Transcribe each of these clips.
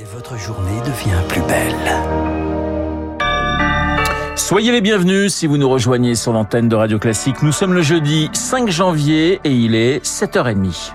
Et votre journée devient plus belle. Soyez les bienvenus si vous nous rejoignez sur l'antenne de Radio Classique. Nous sommes le jeudi 5 janvier et il est 7h30.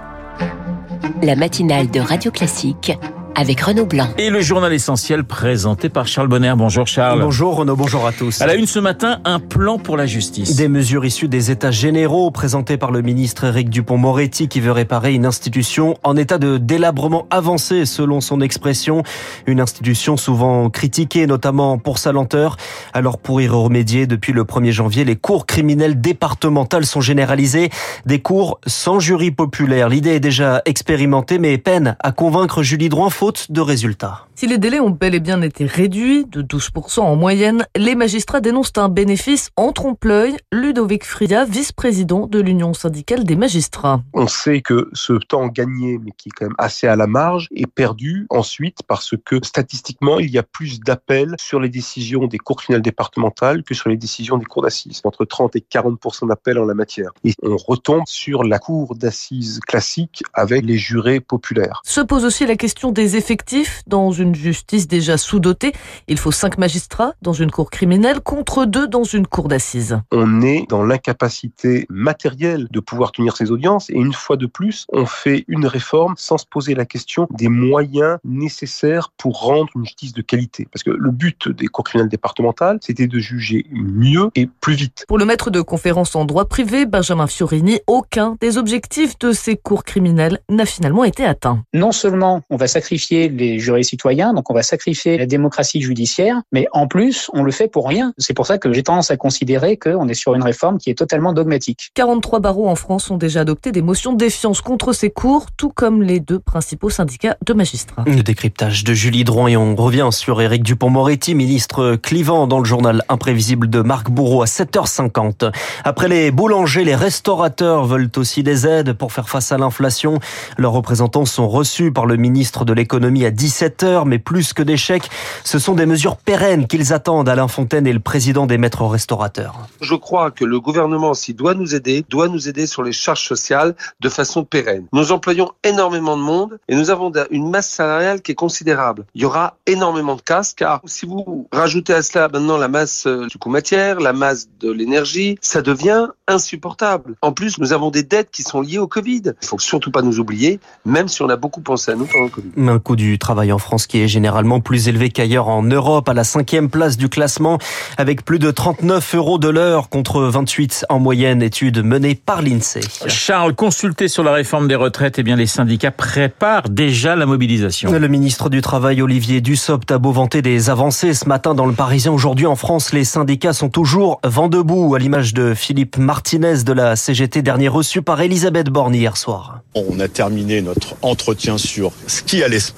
La matinale de Radio Classique avec Renaud Blanc. Et le journal essentiel présenté par Charles Bonner. Bonjour Charles. Bonjour Renaud, bonjour à tous. À la une ce matin, un plan pour la justice. Des mesures issues des états généraux présentés par le ministre Éric Dupont-Moretti qui veut réparer une institution en état de délabrement avancé selon son expression. Une institution souvent critiquée notamment pour sa lenteur. Alors pour y remédier, depuis le 1er janvier, les cours criminelles départementales sont généralisées. Des cours sans jury populaire. L'idée est déjà expérimentée mais peine à convaincre Julie Drouin de résultats. Si les délais ont bel et bien été réduits de 12% en moyenne, les magistrats dénoncent un bénéfice en trompe-l'œil. Ludovic Fria, vice-président de l'Union syndicale des magistrats. On sait que ce temps gagné, mais qui est quand même assez à la marge, est perdu ensuite parce que statistiquement, il y a plus d'appels sur les décisions des cours criminelles départementales que sur les décisions des cours d'assises. Entre 30 et 40% d'appels en la matière. Et on retombe sur la cour d'assises classique avec les jurés populaires. Se pose aussi la question des effectifs dans une justice déjà sous-dotée. Il faut cinq magistrats dans une cour criminelle contre deux dans une cour d'assises. On est dans l'incapacité matérielle de pouvoir tenir ces audiences et une fois de plus, on fait une réforme sans se poser la question des moyens nécessaires pour rendre une justice de qualité. Parce que le but des cours criminelles départementales, c'était de juger mieux et plus vite. Pour le maître de conférence en droit privé, Benjamin Fiorini, aucun des objectifs de ces cours criminelles n'a finalement été atteint. Non seulement on va sacrifier les jurés citoyens, donc on va sacrifier la démocratie judiciaire, mais en plus, on le fait pour rien. C'est pour ça que j'ai tendance à considérer qu'on est sur une réforme qui est totalement dogmatique. 43 barreaux en France ont déjà adopté des motions de défiance contre ces cours, tout comme les deux principaux syndicats de magistrats. Le décryptage de Julie Drouin et on revient sur Éric Dupont-Moretti, ministre clivant dans le journal imprévisible de Marc Bourreau à 7h50. Après les boulangers, les restaurateurs veulent aussi des aides pour faire face à l'inflation. Leurs représentants sont reçus par le ministre de l'économie à 17h, mais plus que des chèques, ce sont des mesures pérennes qu'ils attendent. Alain Fontaine est le président des maîtres restaurateurs. Je crois que le gouvernement, s'il doit nous aider, doit nous aider sur les charges sociales de façon pérenne. Nous employons énormément de monde et nous avons une masse salariale qui est considérable. Il y aura énormément de casse car si vous rajoutez à cela maintenant la masse euh, du coût matière, la masse de l'énergie, ça devient insupportable. En plus, nous avons des dettes qui sont liées au Covid. Il faut surtout pas nous oublier, même si on a beaucoup pensé à nous pendant le Covid coût du travail en France qui est généralement plus élevé qu'ailleurs en Europe, à la cinquième place du classement, avec plus de 39 euros de l'heure contre 28 en moyenne, étude menée par l'INSEE. Charles, consulté sur la réforme des retraites, eh bien les syndicats préparent déjà la mobilisation. Le ministre du Travail, Olivier Dussopt, a beau vanter des avancées ce matin dans le Parisien. Aujourd'hui en France, les syndicats sont toujours vent debout, à l'image de Philippe Martinez de la CGT, dernier reçu par Elisabeth Borne hier soir. On a terminé notre entretien sur ce qui allait se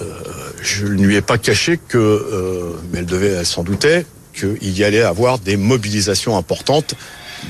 Euh, je ne lui ai pas caché que, euh, mais elle devait, s'en doutait, qu'il y allait avoir des mobilisations importantes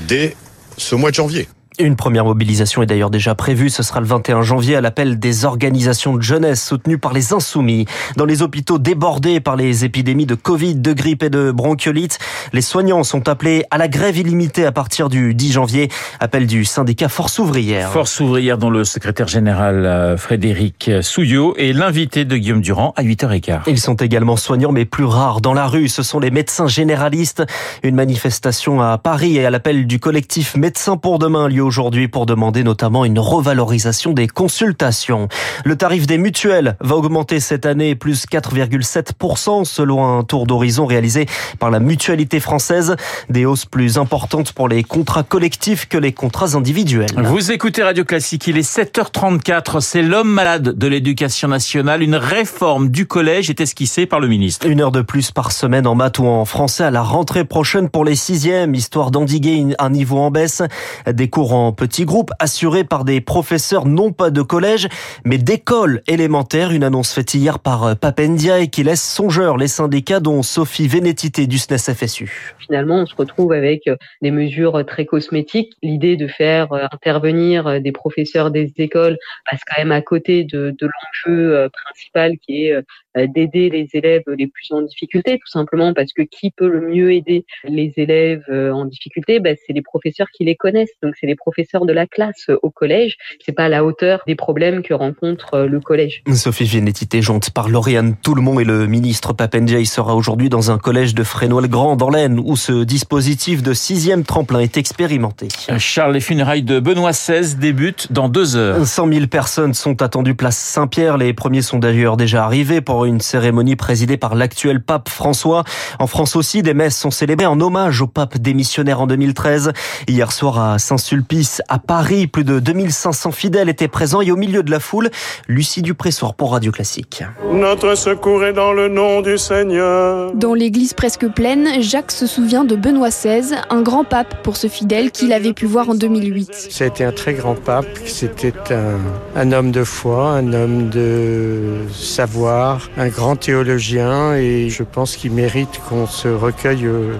dès ce mois de janvier. Une première mobilisation est d'ailleurs déjà prévue. Ce sera le 21 janvier à l'appel des organisations de jeunesse soutenues par les Insoumis. Dans les hôpitaux débordés par les épidémies de Covid, de grippe et de bronchiolite, les soignants sont appelés à la grève illimitée à partir du 10 janvier. Appel du syndicat Force ouvrière. Force ouvrière dont le secrétaire général euh, Frédéric Souillot est l'invité de Guillaume Durand à 8h15. Ils sont également soignants mais plus rares dans la rue. Ce sont les médecins généralistes. Une manifestation à Paris et à l'appel du collectif Médecins pour demain lieu aujourd'hui pour demander notamment une revalorisation des consultations. Le tarif des mutuelles va augmenter cette année plus 4,7% selon un tour d'horizon réalisé par la mutualité française. Des hausses plus importantes pour les contrats collectifs que les contrats individuels. Vous écoutez Radio Classique, il est 7h34. C'est l'homme malade de l'éducation nationale. Une réforme du collège est esquissée par le ministre. Une heure de plus par semaine en maths ou en français à la rentrée prochaine pour les sixièmes, histoire d'endiguer un niveau en baisse. Des cours en petits groupes assurés par des professeurs non pas de collège mais d'école élémentaire. Une annonce faite hier par Papendia et qui laisse songeur les syndicats dont Sophie Vénétité du SNES FSU. Finalement, on se retrouve avec des mesures très cosmétiques. L'idée de faire intervenir des professeurs des écoles passe quand même à côté de, de l'enjeu principal qui est d'aider les élèves les plus en difficulté, tout simplement parce que qui peut le mieux aider les élèves en difficulté? Ben, C'est les professeurs qui les connaissent, donc c'est les professeurs de la classe au collège. C'est pas à la hauteur des problèmes que rencontre le collège. Sophie Viennetti, jonte par Lauriane Tout-le-Monde et le ministre Papendiaï sera aujourd'hui dans un collège de Frénois-le-Grand dans l'Aisne où ce dispositif de sixième tremplin est expérimenté. Charles, les funérailles de Benoît XVI débutent dans deux heures. 100 000 personnes sont attendues place Saint-Pierre. Les premiers sont d'ailleurs déjà arrivés pour une cérémonie présidée par l'actuel pape François. En France aussi, des messes sont célébrées en hommage au pape démissionnaire en 2013. Hier soir à Saint-Sulpice, à Paris, plus de 2500 fidèles étaient présents et au milieu de la foule, Lucie Dupressoir pour Radio Classique. Notre secours est dans le nom du Seigneur. Dans l'église presque pleine, Jacques se souvient de Benoît XVI, un grand pape pour ce fidèle qu'il avait pu voir en 2008. C'était un très grand pape, c'était un, un homme de foi, un homme de savoir, un grand théologien et je pense qu'il mérite qu'on se recueille euh,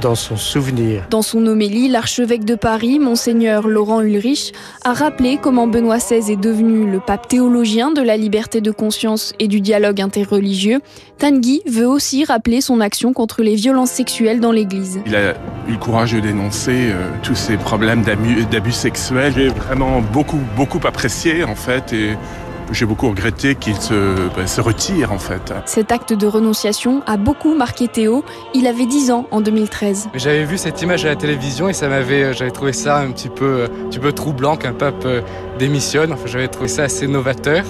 dans son souvenir. Dans son homélie, l'archevêque de Paris, monseigneur Laurent Ulrich, a rappelé comment Benoît XVI est devenu le pape théologien de la liberté de conscience et du dialogue interreligieux. Tanguy veut aussi rappeler son action contre les violences sexuelles dans l'Église. Il a eu le courage de dénoncer euh, tous ces problèmes d'abus sexuels. J'ai vraiment beaucoup, beaucoup apprécié en fait et j'ai beaucoup regretté qu'il se, bah, se, retire en fait. Cet acte de renonciation a beaucoup marqué Théo. Il avait 10 ans en 2013. J'avais vu cette image à la télévision et ça m'avait, euh, j'avais trouvé ça un petit peu, un petit peu troublant qu'un pape euh, démissionne. Enfin, j'avais trouvé ça assez novateur.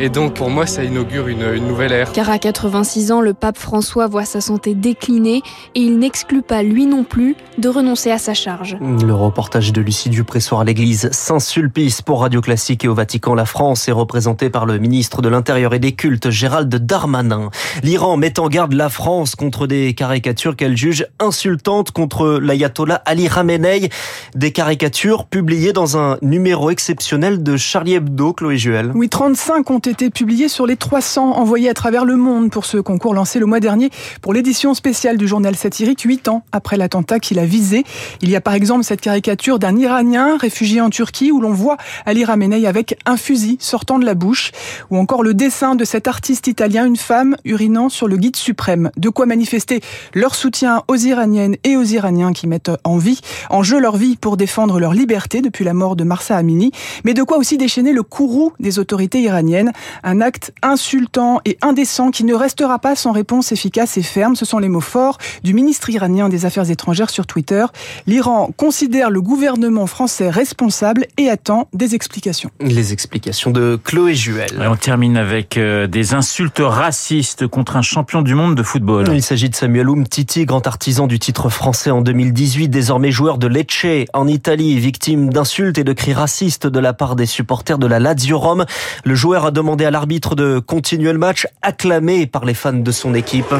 Et donc pour moi, ça inaugure une, une, nouvelle ère. Car à 86 ans, le pape François voit sa santé décliner et il n'exclut pas, lui non plus, de renoncer à sa charge. Le reportage de Lucie Dupressoir à l'église Saint-Sulpice pour Radio Classique et au Vatican. La France est représentée par le ministre de l'Intérieur et des Cultes, Gérald Darmanin. L'Iran met en garde la France contre des caricatures qu'elle juge insultantes contre l'ayatollah Ali Khamenei. Des caricatures publiées dans un numéro exceptionnel de Charlie Hebdo, Chloé Juel. Oui, 35 ont été publiés sur les 300 envoyés à travers le monde pour ce concours lancé le mois dernier pour l'édition spéciale du journal satirique, 8 ans après l'attentat qu'il a visé. Il y a par exemple cette caricature d'un Iranien réfugié en Turquie où l'on voit Ali Khamenei avec un fusil sortant de la bouche, ou encore le dessin de cet artiste italien, une femme urinant sur le guide suprême. De quoi manifester leur soutien aux Iraniennes et aux Iraniens qui mettent en vie, en jeu leur vie pour défendre leur liberté depuis la mort de Marsa Amini, mais de quoi aussi déchaîner le courroux des autorités iraniennes un acte insultant et indécent qui ne restera pas sans réponse efficace et ferme. Ce sont les mots forts du ministre iranien des Affaires étrangères sur Twitter. L'Iran considère le gouvernement français responsable et attend des explications. Les explications de Chloé Juel. Et on termine avec euh, des insultes racistes contre un champion du monde de football. Il s'agit de Samuel Umtiti, grand artisan du titre français en 2018, désormais joueur de Lecce en Italie, victime d'insultes et de cris racistes de la part des supporters de la Lazio Rome. Le joueur a demandé à l'arbitre de continuer le match, acclamé par les fans de son équipe.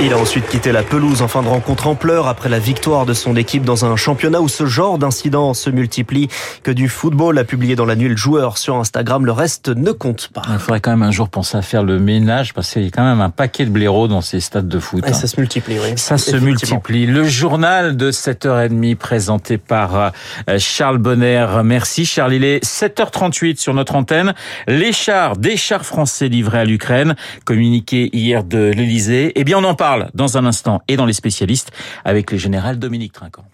Il a ensuite quitté la pelouse en fin de rencontre en pleurs après la victoire de son équipe dans un championnat où ce genre d'incidents se multiplie. Que du football a publié dans la nuit le joueur sur Instagram, le reste ne compte pas. Il faudrait quand même un jour penser à faire le ménage parce qu'il y a quand même un paquet de blaireaux dans ces stades de foot. Et ça se multiplie, oui. Ça se multiplie. Le journal de 7h30 présenté par euh, Charles Bonner. Merci Charles. Il est 7h38 sur notre antenne. Les chars, des chars français livrés à l'Ukraine, communiqué hier de l'Elysée. Eh bien, on en parle dans un instant et dans les spécialistes avec le général Dominique Trinquant.